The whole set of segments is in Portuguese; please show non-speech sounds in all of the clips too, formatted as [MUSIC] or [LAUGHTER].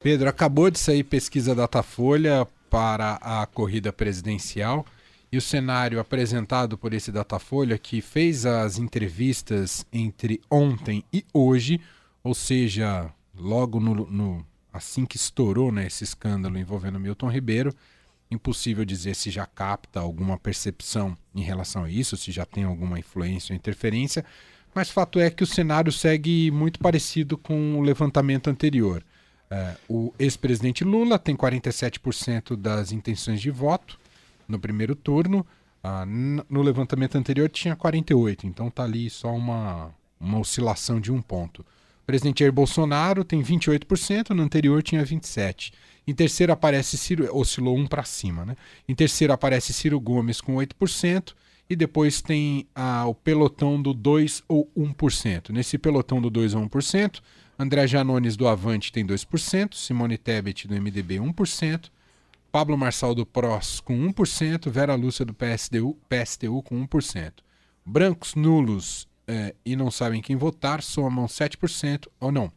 Pedro, acabou de sair pesquisa Datafolha para a corrida presidencial e o cenário apresentado por esse Datafolha, que fez as entrevistas entre ontem e hoje, ou seja, logo no, no assim que estourou né, esse escândalo envolvendo Milton Ribeiro, impossível dizer se já capta alguma percepção em relação a isso, se já tem alguma influência ou interferência, mas fato é que o cenário segue muito parecido com o levantamento anterior. É, o ex-presidente Lula tem 47% das intenções de voto no primeiro turno. Ah, no levantamento anterior tinha 48%, então está ali só uma, uma oscilação de um ponto. O presidente Jair Bolsonaro tem 28%, no anterior tinha 27%. Em terceiro aparece Ciro, oscilou um para cima, né? Em terceiro aparece Ciro Gomes com 8%, e depois tem ah, o pelotão do 2 ou 1%. Nesse pelotão do 2 ou 1%, André Janones do Avante tem 2%, Simone Tebet do MDB 1%, Pablo Marçal do PROS com 1%, Vera Lúcia do PSDU, PSTU com 1%. Brancos nulos eh, e não sabem quem votar somam 7%, ou não,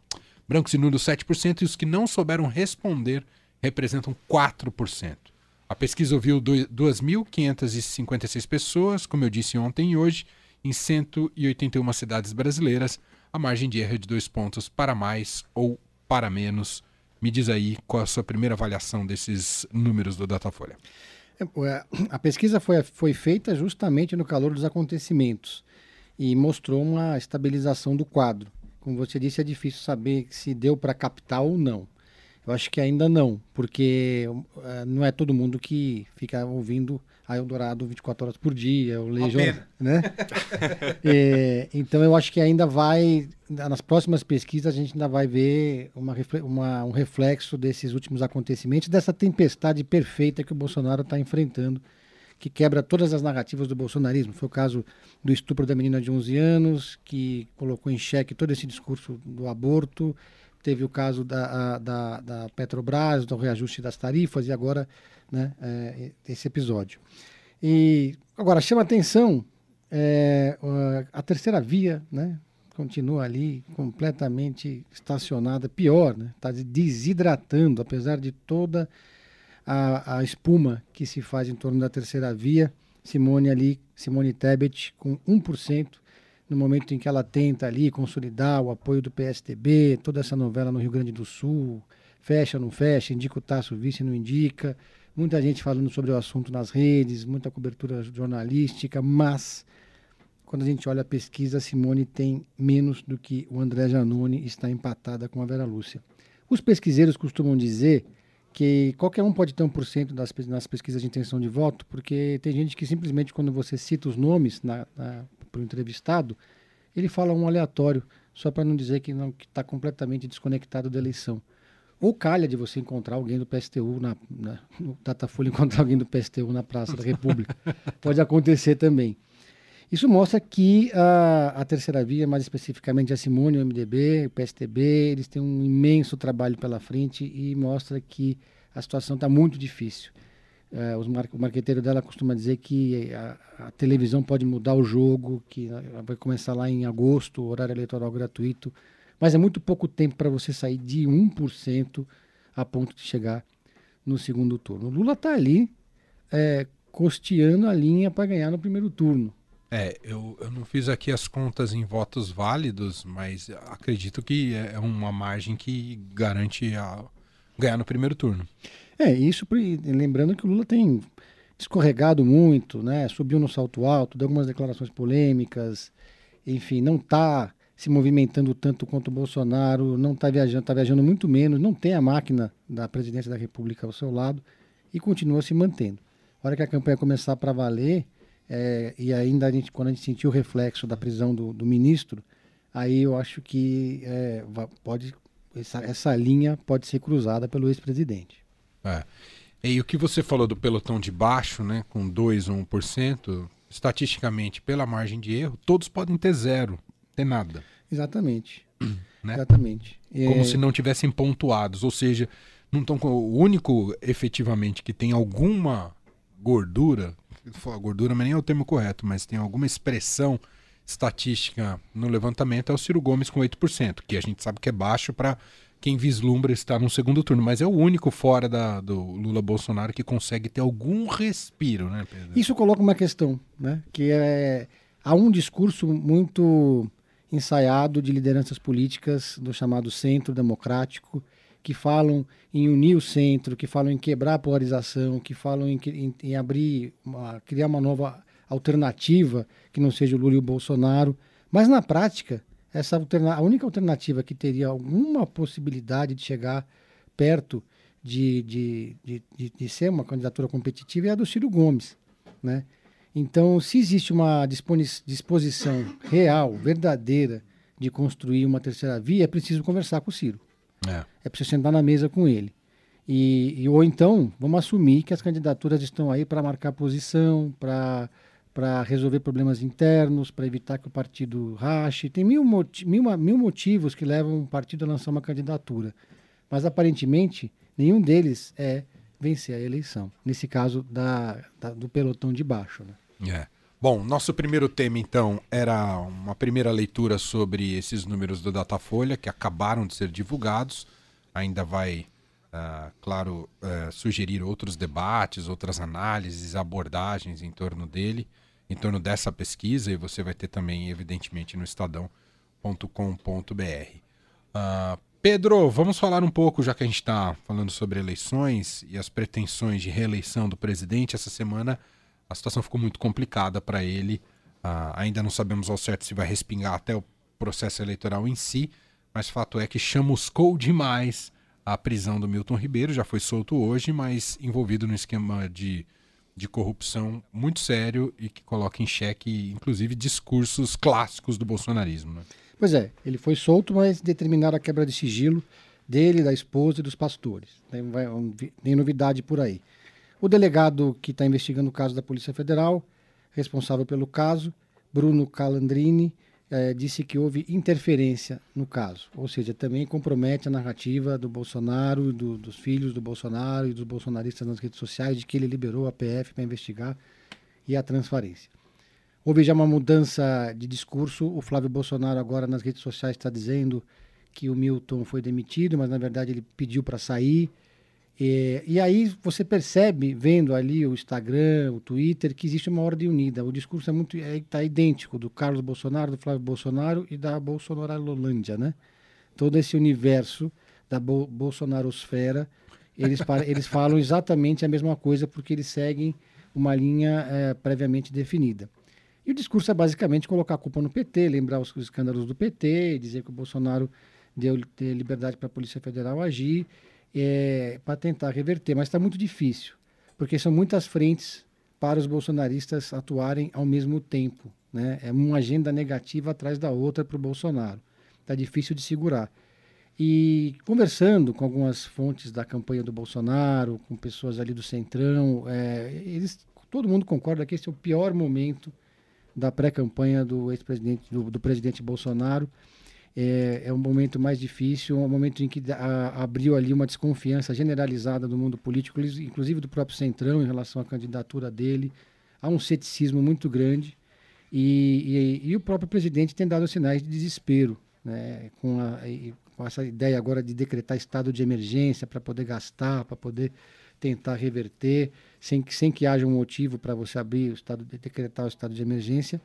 brancos e nulos 7%, e os que não souberam responder representam 4%. A pesquisa ouviu 2.556 pessoas, como eu disse ontem e hoje, em 181 cidades brasileiras. A margem de erro é de dois pontos para mais ou para menos. Me diz aí qual a sua primeira avaliação desses números do Datafolha. É, a pesquisa foi, foi feita justamente no calor dos acontecimentos e mostrou uma estabilização do quadro. Como você disse, é difícil saber se deu para captar ou não. Eu acho que ainda não, porque uh, não é todo mundo que fica ouvindo a Eldorado 24 horas por dia, o Legião, né? [LAUGHS] é, então eu acho que ainda vai, nas próximas pesquisas a gente ainda vai ver uma, uma, um reflexo desses últimos acontecimentos, dessa tempestade perfeita que o Bolsonaro está enfrentando, que quebra todas as narrativas do bolsonarismo. Foi o caso do estupro da menina de 11 anos, que colocou em xeque todo esse discurso do aborto, teve o caso da, da, da Petrobras, do reajuste das tarifas e agora né, é, esse episódio. E agora chama atenção é, a terceira via, né, continua ali completamente estacionada, pior, está né, desidratando, apesar de toda a, a espuma que se faz em torno da terceira via. Simone ali, Simone Tebet com 1% no momento em que ela tenta ali consolidar o apoio do PSTB, toda essa novela no Rio Grande do Sul, fecha, não fecha, indica o Tasso Vice, não indica, muita gente falando sobre o assunto nas redes, muita cobertura jornalística, mas quando a gente olha a pesquisa, a Simone tem menos do que o André Janone está empatada com a Vera Lúcia. Os pesquiseiros costumam dizer que qualquer um pode ter 1% das, nas pesquisas de intenção de voto, porque tem gente que simplesmente, quando você cita os nomes para o entrevistado, ele fala um aleatório, só para não dizer que está completamente desconectado da eleição. Ou calha de você encontrar alguém do PSTU, na, na, no Datafolha [LAUGHS] encontrar alguém do PSTU na Praça da República. [LAUGHS] Pode acontecer também. Isso mostra que a, a terceira via, mais especificamente a Simone, o MDB, o PSTB, eles têm um imenso trabalho pela frente e mostra que a situação está muito difícil. É, os mar o marqueteiro dela costuma dizer que a, a, televisão pode mudar o jogo, que vai começar lá em agosto, horário eleitoral gratuito, mas é muito pouco tempo para você sair de 1% a ponto de chegar no segundo turno. O Lula está ali é, costeando a linha para ganhar no primeiro turno. É, eu, eu não fiz aqui as contas em votos válidos, mas acredito que é uma margem que garante a, ganhar no primeiro turno. É, isso, lembrando que o Lula tem escorregado muito, né? Subiu no salto alto, deu algumas declarações polêmicas, enfim, não está se movimentando tanto quanto o Bolsonaro, não está viajando, está viajando muito menos, não tem a máquina da presidência da República ao seu lado e continua se mantendo. A hora que a campanha começar para valer, é, e ainda a gente, quando a gente sentiu o reflexo da prisão do, do ministro, aí eu acho que é, pode essa, essa linha pode ser cruzada pelo ex-presidente. É. E o que você falou do pelotão de baixo, né, com 2 ou 1%, estatisticamente, pela margem de erro, todos podem ter zero, ter nada. Exatamente. [CLEARS THROAT] Né? Exatamente. Como é... se não tivessem pontuados, ou seja, não tão o único efetivamente que tem alguma gordura, gordura mas nem é o termo correto, mas tem alguma expressão estatística no levantamento é o Ciro Gomes com 8%, que a gente sabe que é baixo para quem vislumbra estar no segundo turno, mas é o único fora da, do Lula Bolsonaro que consegue ter algum respiro, né, Pedro? Isso coloca uma questão, né? Que é há um discurso muito ensaiado de lideranças políticas do chamado centro democrático que falam em unir o centro, que falam em quebrar a polarização, que falam em, em, em abrir, uma, criar uma nova alternativa que não seja o Lula e o Bolsonaro. Mas na prática, essa alterna a única alternativa que teria alguma possibilidade de chegar perto de, de, de, de, de ser uma candidatura competitiva é a do Ciro Gomes. Né? Então, se existe uma disposição real, verdadeira, de construir uma terceira via, é preciso conversar com o Ciro. É, é preciso sentar na mesa com ele. E, e, ou então, vamos assumir que as candidaturas estão aí para marcar posição, para resolver problemas internos, para evitar que o partido rache. Tem mil, mil, mil motivos que levam um partido a lançar uma candidatura. Mas, aparentemente, nenhum deles é vencer a eleição. Nesse caso, da, da do pelotão de baixo. Né? É. Bom, nosso primeiro tema, então, era uma primeira leitura sobre esses números do Datafolha, que acabaram de ser divulgados. Ainda vai, uh, claro, uh, sugerir outros debates, outras análises, abordagens em torno dele, em torno dessa pesquisa, e você vai ter também, evidentemente, no estadão.com.br. Uh, ah, Pedro, vamos falar um pouco, já que a gente está falando sobre eleições e as pretensões de reeleição do presidente. Essa semana a situação ficou muito complicada para ele. Uh, ainda não sabemos ao certo se vai respingar até o processo eleitoral em si, mas fato é que chamuscou demais a prisão do Milton Ribeiro, já foi solto hoje, mas envolvido num esquema de, de corrupção muito sério e que coloca em xeque, inclusive, discursos clássicos do bolsonarismo. Né? Pois é, ele foi solto, mas determinaram a quebra de sigilo dele, da esposa e dos pastores. Tem, vai, tem novidade por aí. O delegado que está investigando o caso da Polícia Federal, responsável pelo caso, Bruno Calandrini, eh, disse que houve interferência no caso, ou seja, também compromete a narrativa do Bolsonaro, do, dos filhos do Bolsonaro e dos bolsonaristas nas redes sociais de que ele liberou a PF para investigar e a transparência. Houve já uma mudança de discurso. O Flávio Bolsonaro agora nas redes sociais está dizendo que o Milton foi demitido, mas na verdade ele pediu para sair. E, e, aí você percebe, vendo ali o Instagram, o Twitter, que existe uma ordem unida. O discurso é muito é, tá idêntico do Carlos Bolsonaro, do Flávio Bolsonaro e da Bolsonarolândia, né? Todo esse universo da Bo Bolsonarosfera, eles, eles [LAUGHS] falam exatamente a mesma coisa porque eles seguem uma linha é, previamente definida. E o discurso é basicamente colocar a culpa no PT, lembrar os escândalos do PT, dizer que o Bolsonaro deu liberdade para a Polícia Federal agir é, para tentar reverter, mas está muito difícil, porque são muitas frentes para os bolsonaristas atuarem ao mesmo tempo. Né? É uma agenda negativa atrás da outra para o Bolsonaro. Está difícil de segurar. E conversando com algumas fontes da campanha do Bolsonaro, com pessoas ali do Centrão, é, eles, todo mundo concorda que esse é o pior momento da pré-campanha do ex-presidente, do, do presidente Bolsonaro é, é um momento mais difícil, um momento em que a, abriu ali uma desconfiança generalizada do mundo político, inclusive do próprio Centrão em relação à candidatura dele. Há um ceticismo muito grande e, e, e o próprio presidente tem dado sinais de desespero, né, com, a, com essa ideia agora de decretar estado de emergência para poder gastar, para poder tentar reverter, sem que, sem que haja um motivo para você abrir o estado, decretar o estado de emergência.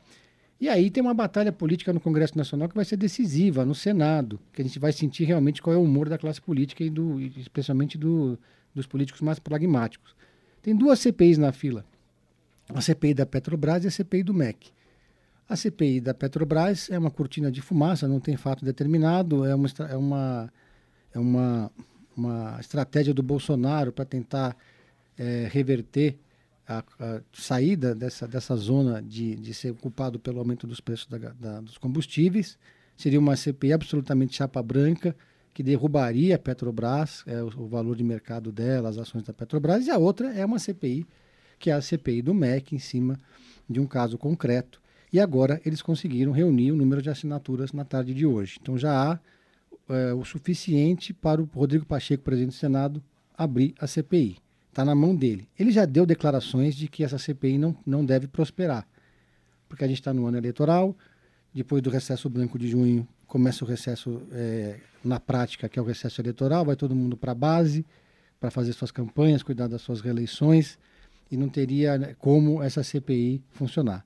E aí tem uma batalha política no Congresso Nacional que vai ser decisiva, no Senado, que a gente vai sentir realmente qual é o humor da classe política e do, especialmente do, dos políticos mais pragmáticos. Tem duas CPIs na fila. A CPI da Petrobras e a CPI do MEC. A CPI da Petrobras é uma cortina de fumaça, não tem fato determinado, é uma, é uma, é uma, uma estratégia do Bolsonaro para tentar é, reverter a, a saída dessa, dessa zona de, de ser ocupado pelo aumento dos preços da, da, dos combustíveis. Seria uma CPI absolutamente chapa branca, que derrubaria a Petrobras, é, o, o, valor de mercado dela, as ações da Petrobras, e a outra é uma CPI, que é a CPI do MEC, em cima de um caso concreto. E agora eles conseguiram reunir o número de assinaturas na tarde de hoje. Então já há é, o suficiente para o Rodrigo Pacheco, presidente do Senado, abrir a CPI. Está na mão dele. Ele já deu declarações de que essa CPI não, não deve prosperar, porque a gente está no ano eleitoral, depois do recesso branco de junho começa o recesso é, na prática, que é o recesso eleitoral, vai todo mundo para a base para fazer suas campanhas, cuidar das suas reeleições e não teria né, como essa CPI funcionar.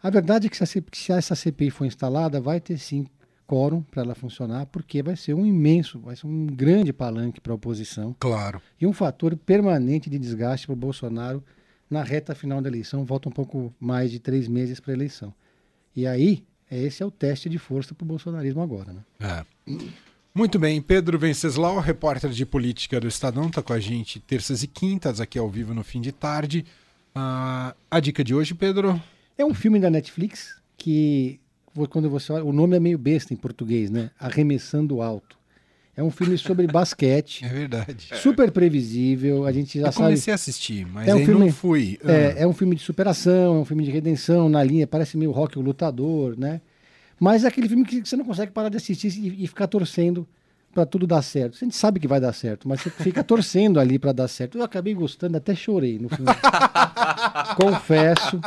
A verdade é que se essa CPI for instalada, vai ter sim quórum para ela funcionar, porque vai ser um imenso, vai ser um grande palanque para a oposição. Claro. E um fator permanente de desgaste para o Bolsonaro na reta final da eleição. Volta um pouco mais de três meses para a eleição. E aí, esse é o teste de força para o bolsonarismo agora. Né? É. Muito bem, Pedro Venceslau, repórter de política do Estadão, está com a gente terças e quintas aqui ao vivo no fim de tarde. Uh, a dica de hoje, Pedro? É um filme da Netflix que, quando você olha, o nome é meio besta em português, né? Arremessando Alto. É um filme sobre [LAUGHS] basquete. É verdade. Super previsível. A gente já Eu sabe. comecei a assistir, mas é um filme, não fui. É, ah. é um filme de superação, é um filme de redenção na linha. Parece meio rock o lutador, né? Mas é aquele filme que você não consegue parar de assistir e, e ficar torcendo para tudo dar certo. A gente sabe que vai dar certo, mas você fica torcendo ali para dar certo. Eu acabei gostando, até chorei no filme. [LAUGHS] Confesso,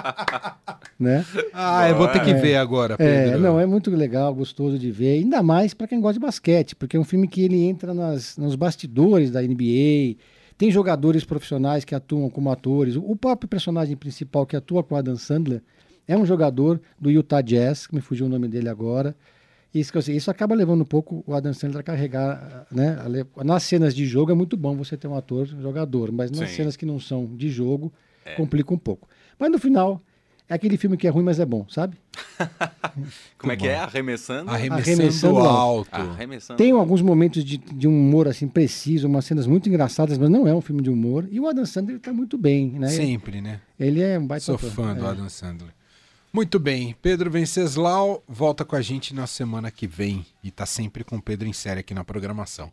né? Ah, eu vou ter que é, ver agora, é, Pedro. É, não, é muito legal, gostoso de ver, ainda mais para quem gosta de basquete, porque é um filme que ele entra nas, nos bastidores da NBA. Tem jogadores profissionais que atuam como atores. O próprio personagem principal que atua com Adam Sandler é um jogador do Utah Jazz, que me fugiu o nome dele agora. Isso, isso acaba levando um pouco o Adam Sandler a carregar, né? Nas cenas de jogo é muito bom você ter um ator jogador, mas nas Sim. cenas que não são de jogo, é. complica um pouco. Mas no final, é aquele filme que é ruim, mas é bom, sabe? [LAUGHS] Como é que é? Arremessando? Arremessando, Arremessando alto. alto. Arremessando. Tem alguns momentos de, de um humor assim preciso, umas cenas muito engraçadas, mas não é um filme de humor. E o Adam Sandler está muito bem, né? Sempre, né? Ele é um baita Sou fã é. do Adam Sandler. Muito bem, Pedro Venceslau volta com a gente na semana que vem e está sempre com o Pedro em série aqui na programação.